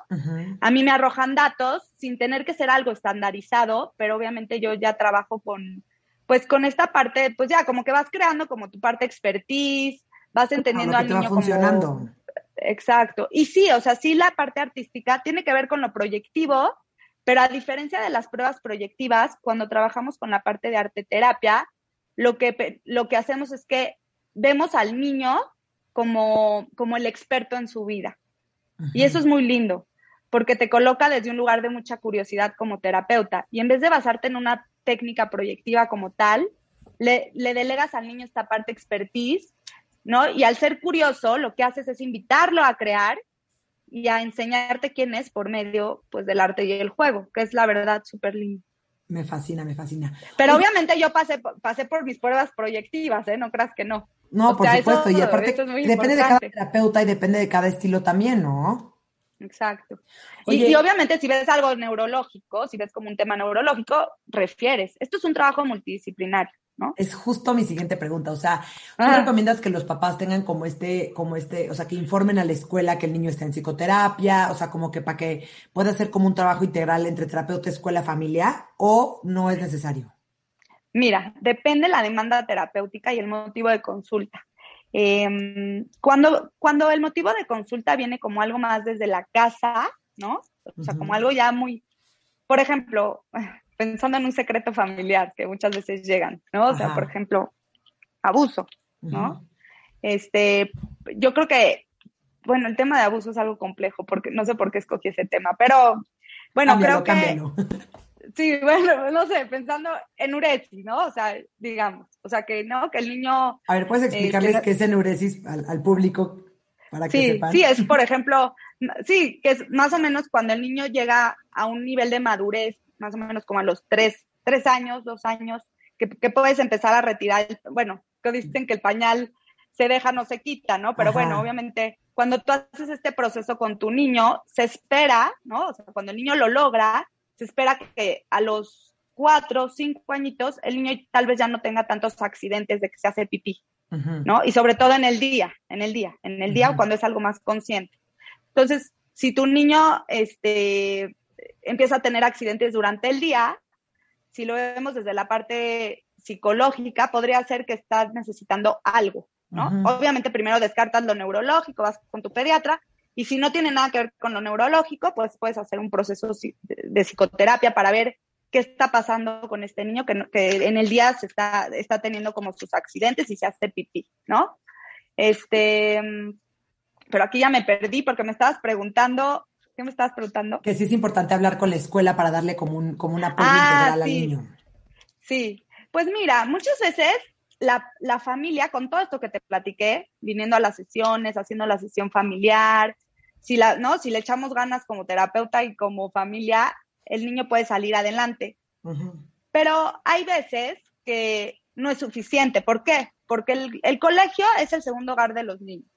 a mí me arrojan datos sin tener que ser algo estandarizado, pero obviamente yo ya trabajo con, pues con esta parte, pues ya como que vas creando como tu parte expertise, vas entendiendo al niño funcionando. Exacto. Y sí, o sea, sí la parte artística tiene que ver con lo proyectivo, pero a diferencia de las pruebas proyectivas, cuando trabajamos con la parte de arte terapia, lo que, lo que hacemos es que vemos al niño como, como el experto en su vida. Y eso es muy lindo, porque te coloca desde un lugar de mucha curiosidad como terapeuta. Y en vez de basarte en una técnica proyectiva como tal, le, le delegas al niño esta parte expertise, ¿no? Y al ser curioso, lo que haces es invitarlo a crear y a enseñarte quién es por medio pues del arte y el juego, que es la verdad súper lindo. Me fascina, me fascina. Pero obviamente yo pasé, pasé por mis pruebas proyectivas, ¿eh? No creas que no. No, por supuesto, y aparte depende de cada terapeuta y depende de cada estilo también, ¿no? Exacto. y, obviamente si ves algo neurológico, si ves como un tema neurológico, refieres. Esto es un trabajo multidisciplinario. Es justo mi siguiente pregunta. O sea, ¿tú ah. recomiendas que los papás tengan como este, como este, o sea, que informen a la escuela que el niño está en psicoterapia, o sea, como que para que pueda hacer como un trabajo integral entre terapeuta, escuela, familia, o no es necesario? Mira, depende la demanda terapéutica y el motivo de consulta. Em, cuando, cuando el motivo de consulta viene como algo más desde la casa, ¿no? O sea, como algo ya muy, por ejemplo, pensando en un secreto familiar que muchas veces llegan, ¿no? O sea, por ejemplo, abuso, ¿no? Este, yo creo que, bueno, el tema de abuso es algo complejo, porque no sé por qué escogí ese tema, pero bueno, creo que... Sí, bueno, no sé, pensando en uresis, ¿no? O sea, digamos, o sea, que no, que el niño... A ver, ¿puedes eh, explicarles qué es enuresis al, al público para que sí, sepan? Sí, es, por ejemplo, sí, que es más o menos cuando el niño llega a un nivel de madurez más o menos como a los tres, tres años, dos años, que, puedes empezar a retirar, bueno, que dicen que el pañal se deja, no se quita, ¿no? Pero bueno, obviamente, cuando tú haces este proceso con tu niño, se espera, ¿no? O sea, cuando el niño lo logra, se espera que a los cuatro, cinco añitos, el niño tal vez ya no tenga tantos accidentes de que se hace pipí, ¿no? Y sobre todo en el día, en el día, en el día cuando es algo más consciente. Entonces, si tu niño, este, empieza a tener accidentes durante el día, si lo vemos desde la parte psicológica, podría ser que estás necesitando algo, ¿no? Obviamente primero descartas lo neurológico, vas con tu pediatra, y si no tiene nada que ver con lo neurológico, pues puedes hacer un proceso de psicoterapia para ver qué está pasando con este niño que, que en el día se está, está teniendo como sus accidentes y se hace pipí, ¿no? Este, pero aquí ya me perdí porque me estabas preguntando, ¿qué me estabas preguntando? Que sí es importante hablar con la escuela para darle como un, como una apoyo ah, integral al niño. Sí, pues mira, muchas veces la, la, familia, con todo esto que te platiqué, viniendo a las sesiones, haciendo la sesión familiar, si, la, ¿no? si le echamos ganas como terapeuta y como familia, el niño puede salir adelante. Pero hay veces que no es suficiente. ¿Por qué? Porque el, colegio es el segundo hogar de los niños.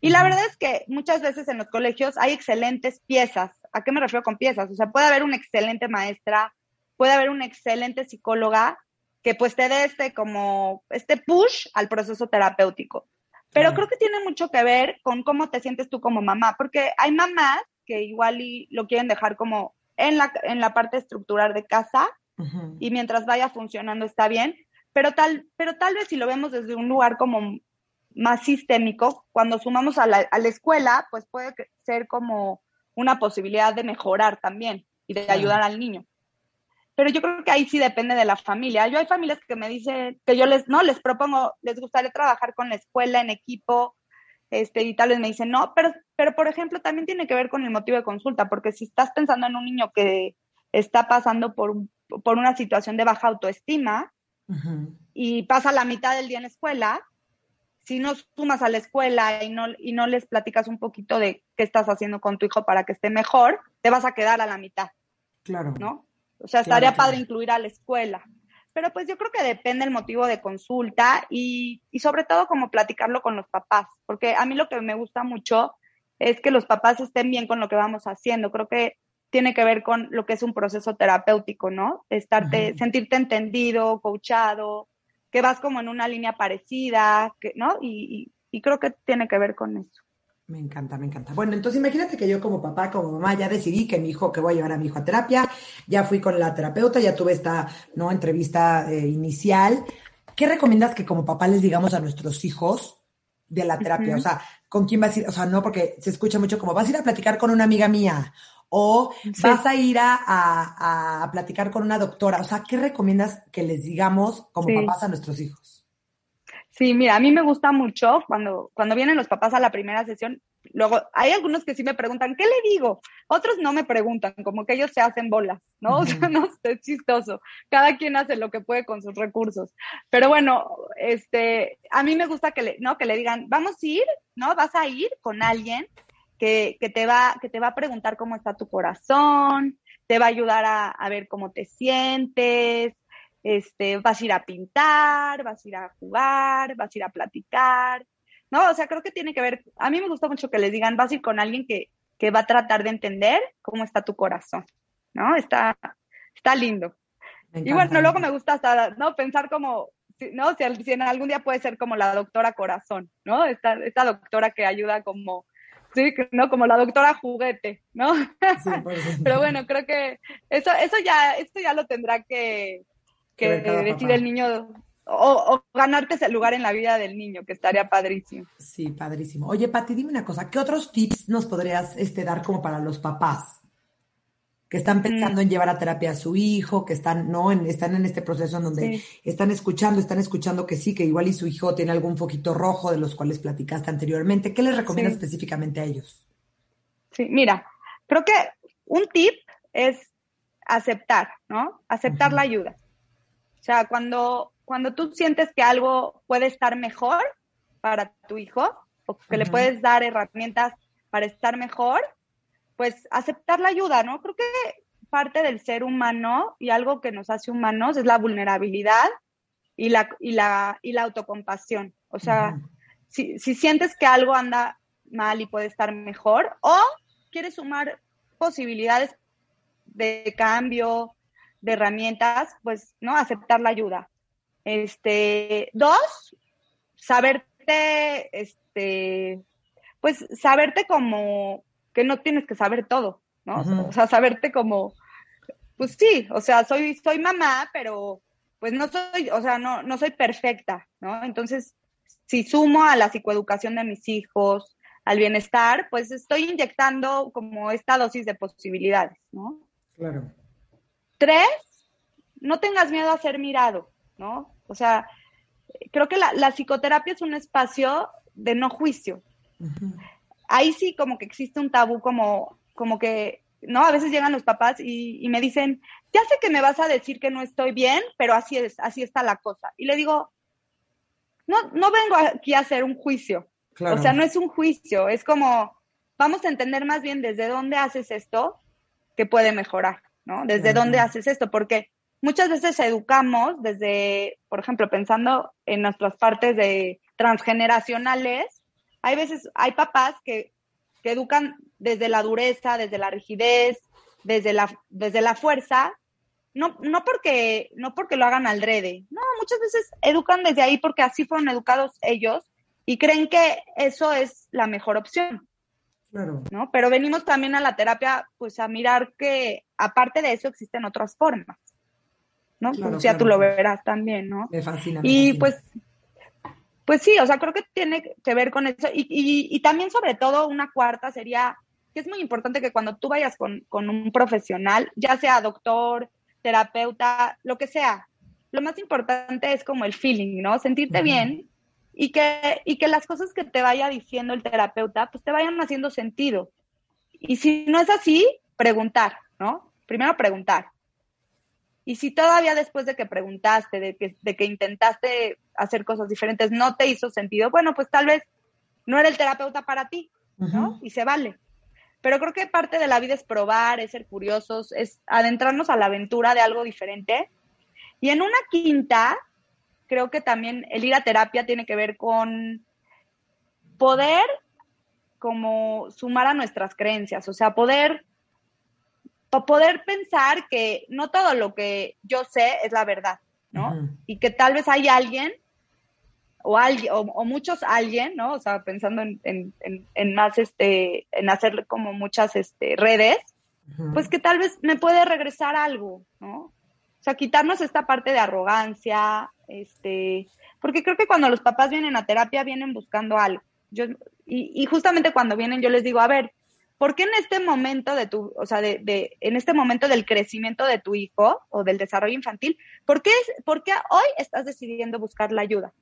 Y la verdad es que muchas veces en los colegios hay excelentes piezas. ¿A qué me refiero con piezas? O sea, puede haber una excelente maestra, puede haber una excelente psicóloga que pues te dé este como este push al proceso terapéutico. Pero creo que tiene mucho que ver con cómo te sientes tú como mamá, porque hay mamás que igual y lo quieren dejar como en la, en la parte estructural de casa y mientras vaya funcionando está bien, pero tal, pero tal vez si lo vemos desde un lugar como más sistémico, cuando sumamos a la, a la escuela, pues puede ser como una posibilidad de mejorar también y de ayudar al niño. Pero yo creo que ahí sí depende de la familia. Yo hay familias que me dicen que yo les, no, les propongo, les gustaría trabajar con la escuela en equipo, este, y tal vez me dicen, no, pero, pero por ejemplo, también tiene que ver con el motivo de consulta, porque si estás pensando en un niño que está pasando por, por una situación de baja autoestima y pasa la mitad del día en la escuela, si no sumas a la escuela y no, y no les platicas un poquito de qué estás haciendo con tu hijo para que esté mejor, te vas a quedar a la mitad. Claro. ¿No? O sea, estaría padre incluir a la escuela pero pues yo creo que depende el motivo de consulta y, y sobre todo como platicarlo con los papás, porque a mí lo que me gusta mucho es que los papás estén bien con lo que vamos haciendo. Creo que tiene que ver con lo que es un proceso terapéutico, ¿no? Estarte, sentirte entendido, coachado, que vas como en una línea parecida, que, ¿no? y, y creo que tiene que ver con eso. Me encanta, me encanta. Bueno, entonces imagínate que yo como papá, como mamá, ya decidí que mi hijo, que voy a llevar a mi hijo a terapia, ya fui con la terapeuta, ya tuve esta ¿no? entrevista eh, inicial. ¿Qué recomiendas que como papá les digamos a nuestros hijos de la terapia? O sea, ¿con quién vas a ir? O sea, no, porque se escucha mucho como vas a ir a platicar con una amiga mía o vas a ir a, a, platicar con una doctora. O sea, ¿qué recomiendas que les digamos como papás a nuestros hijos? Sí, mira, a mí me gusta mucho cuando, cuando vienen los papás a la primera sesión. Luego, hay algunos que sí me preguntan, ¿qué le digo? Otros no me preguntan, como que ellos se hacen bolas, ¿no? O sea, no es chistoso. Cada quien hace lo que puede con sus recursos. Pero bueno, este, a mí me gusta que le, ¿no? Que le digan, vamos a ir, ¿no? Vas a ir con alguien que, que, te va, que te va a preguntar cómo está tu corazón, te va a ayudar a, a ver cómo te sientes, este, vas a ir a pintar, vas a ir a jugar, vas a ir a platicar, ¿no? O sea, creo que tiene que ver, a mí me gusta mucho que les digan, vas a ir con alguien que, que va a tratar de entender cómo está tu corazón, ¿no? Está, está lindo. Y bueno, luego me gusta hasta, ¿no? Pensar como, ¿no? Si, si, en algún día puede ser como la doctora corazón, ¿no? Esta, esta doctora que ayuda como, sí, ¿no? Como la doctora juguete, ¿no? <laughs> Pero bueno, creo que eso, eso ya, esto ya lo tendrá que, que decide el niño o, ganarte ese lugar en la vida del niño, que estaría padrísimo. Sí, padrísimo. Oye, Pati, dime una cosa, ¿qué otros tips nos podrías este, dar como para los papás que están pensando mm. en llevar a terapia a su hijo, que están, ¿no? En, están en este proceso en donde están escuchando, están escuchando que sí, que igual y su hijo tiene algún foquito rojo de los cuales platicaste anteriormente. ¿Qué les recomiendas específicamente a ellos? Sí, mira, creo que un tip es aceptar, ¿no? Aceptar la ayuda. O sea, cuando, cuando tú sientes que algo puede estar mejor para tu hijo o que le puedes dar herramientas para estar mejor, pues aceptar la ayuda, ¿no? Creo que parte del ser humano y algo que nos hace humanos es la vulnerabilidad y la, y la, y la autocompasión. O sea, si, si sientes que algo anda mal y puede estar mejor o quieres sumar posibilidades de cambio, de herramientas, pues, ¿no? Aceptar la ayuda. Este, dos, saberte, este, pues, saberte como que no tienes que saber todo, ¿no? O sea, saberte como, pues sí, o sea, soy, soy mamá, pero pues no soy, o sea, no, no soy perfecta, ¿no? Entonces, si sumo a la psicoeducación de mis hijos, al bienestar, pues estoy inyectando como esta dosis de posibilidades, ¿no? Claro. Tres, no tengas miedo a ser mirado, ¿no? O sea, creo que la, psicoterapia es un espacio de no juicio. Ahí sí como que existe un tabú como, como que, ¿no? A veces llegan los papás y, me dicen, ya sé que me vas a decir que no estoy bien, pero así es, así está la cosa. Y le digo, no, no vengo aquí a hacer un juicio. O sea, no es un juicio, es como, vamos a entender más bien desde dónde haces esto que puede mejorar, ¿no? Desde dónde haces esto, porque muchas veces educamos desde, por ejemplo, pensando en nuestras partes de transgeneracionales, hay veces, hay papás que, que educan desde la dureza, desde la rigidez, desde la, desde la fuerza, no, no, porque, no porque lo hagan al drede, no, muchas veces educan desde ahí porque así fueron educados ellos y creen que eso es la mejor opción. Claro. ¿no? Pero venimos también a la terapia, pues a mirar que aparte de eso existen otras formas. ¿no? Claro, ya tú lo verás también, ¿no? Me fascina. y pues, pues sí, o sea, creo que tiene que ver con eso. Y, y, también, sobre todo, una cuarta sería que es muy importante que cuando tú vayas con, con un profesional, ya sea doctor, terapeuta, lo que sea, lo más importante es como el feeling, ¿no? Sentirte bien y que, y que las cosas que te vaya diciendo el terapeuta, pues te vayan haciendo sentido. Y si no es así, preguntar, ¿no? Primero preguntar. Y si todavía después de que preguntaste, de que, de que intentaste hacer cosas diferentes, no te hizo sentido, bueno, pues tal vez no era el terapeuta para ti, ¿no? Y se vale. Pero creo que parte de la vida es probar, es ser curiosos, es adentrarnos a la aventura de algo diferente. Y en una quinta, creo que también el ir a terapia tiene que ver con poder como sumar a nuestras creencias, o sea, poder poder pensar que no todo lo que yo sé es la verdad, ¿no? Y que tal vez hay alguien o alguien o, muchos alguien, ¿no? O sea, pensando en, en, en, más este, en hacer como muchas este, redes, pues que tal vez me puede regresar algo, ¿no? O sea, quitarnos esta parte de arrogancia, este, porque creo que cuando los papás vienen a terapia vienen buscando algo. Yo, y, y justamente cuando vienen yo les digo, a ver, ¿por qué en este momento de tu, o sea, de, de, en este momento del crecimiento de tu hijo o del desarrollo infantil, ¿por qué, por qué hoy estás decidiendo buscar la ayuda?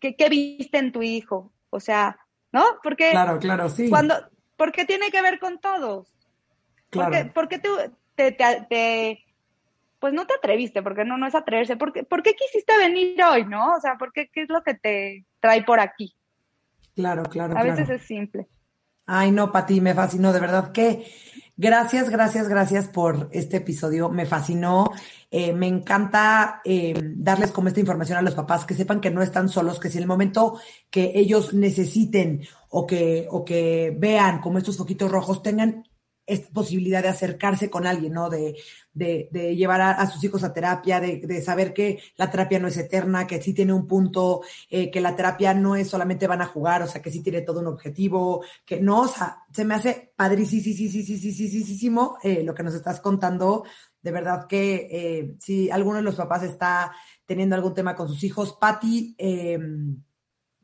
¿Qué, ¿Qué, viste en tu hijo? O sea, ¿no? Porque claro, claro, sí. Cuando, ¿Por qué tiene que ver con todos? Claro. ¿Por qué, te, te, pues no te atreviste? Porque no, no es atreverse. ¿Por qué, ¿Por qué quisiste venir hoy, no? O sea, ¿por qué, qué es lo que te trae por aquí? Claro, claro. A veces es simple. Ay, no, Pati, me fascinó, de verdad que gracias, gracias, gracias por este episodio, me fascinó. Eh, me encanta eh, darles como esta información a los papás, que sepan que no están solos, que si en el momento que ellos necesiten o que, o que vean como estos foquitos rojos, tengan esta posibilidad de acercarse con alguien, ¿no? De, de, llevar a, sus hijos a terapia, de, de, saber que la terapia no es eterna, que sí tiene un punto, eh, que la terapia no es solamente van a jugar, o sea, que sí tiene todo un objetivo, que no, o sea, se me hace padricísimo eh, lo que nos estás contando. De verdad que eh, si alguno de los papás está teniendo algún tema con sus hijos, Patti eh,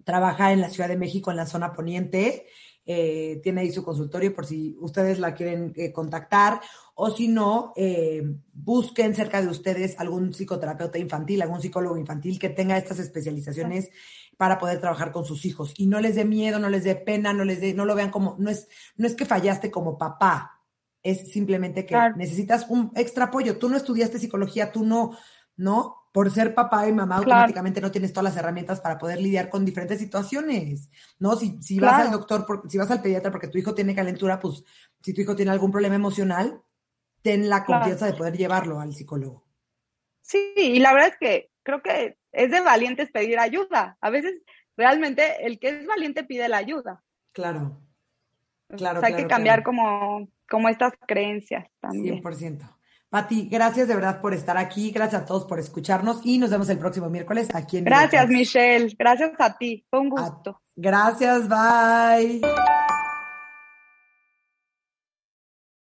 trabaja en la Ciudad de México, en la zona poniente. Eh, tiene ahí su consultorio por si ustedes la quieren eh, contactar o si no, eh, busquen cerca de ustedes algún psicoterapeuta infantil, algún psicólogo infantil que tenga estas especializaciones para poder trabajar con sus hijos y no les dé miedo, no les dé pena, no les dé, no lo vean como, no es, no es que fallaste como papá, es simplemente que necesitas un extra apoyo. Tú no estudiaste psicología, tú no, ¿no? Por ser papá y mamá, automáticamente no tienes todas las herramientas para poder lidiar con diferentes situaciones, ¿no? Si, si vas al doctor, si vas al pediatra porque tu hijo tiene calentura, pues si tu hijo tiene algún problema emocional, ten la confianza de poder llevarlo al psicólogo. Sí, y la verdad es que creo que es de valientes pedir ayuda. A veces realmente el que es valiente pide la ayuda. Claro. Claro. hay que cambiar como, como estas creencias también. 100%. Pati, gracias de verdad por estar aquí, gracias a todos por escucharnos y nos vemos el próximo miércoles aquí en Gracias, Michelle, gracias a ti, fue un gusto. gracias, bye.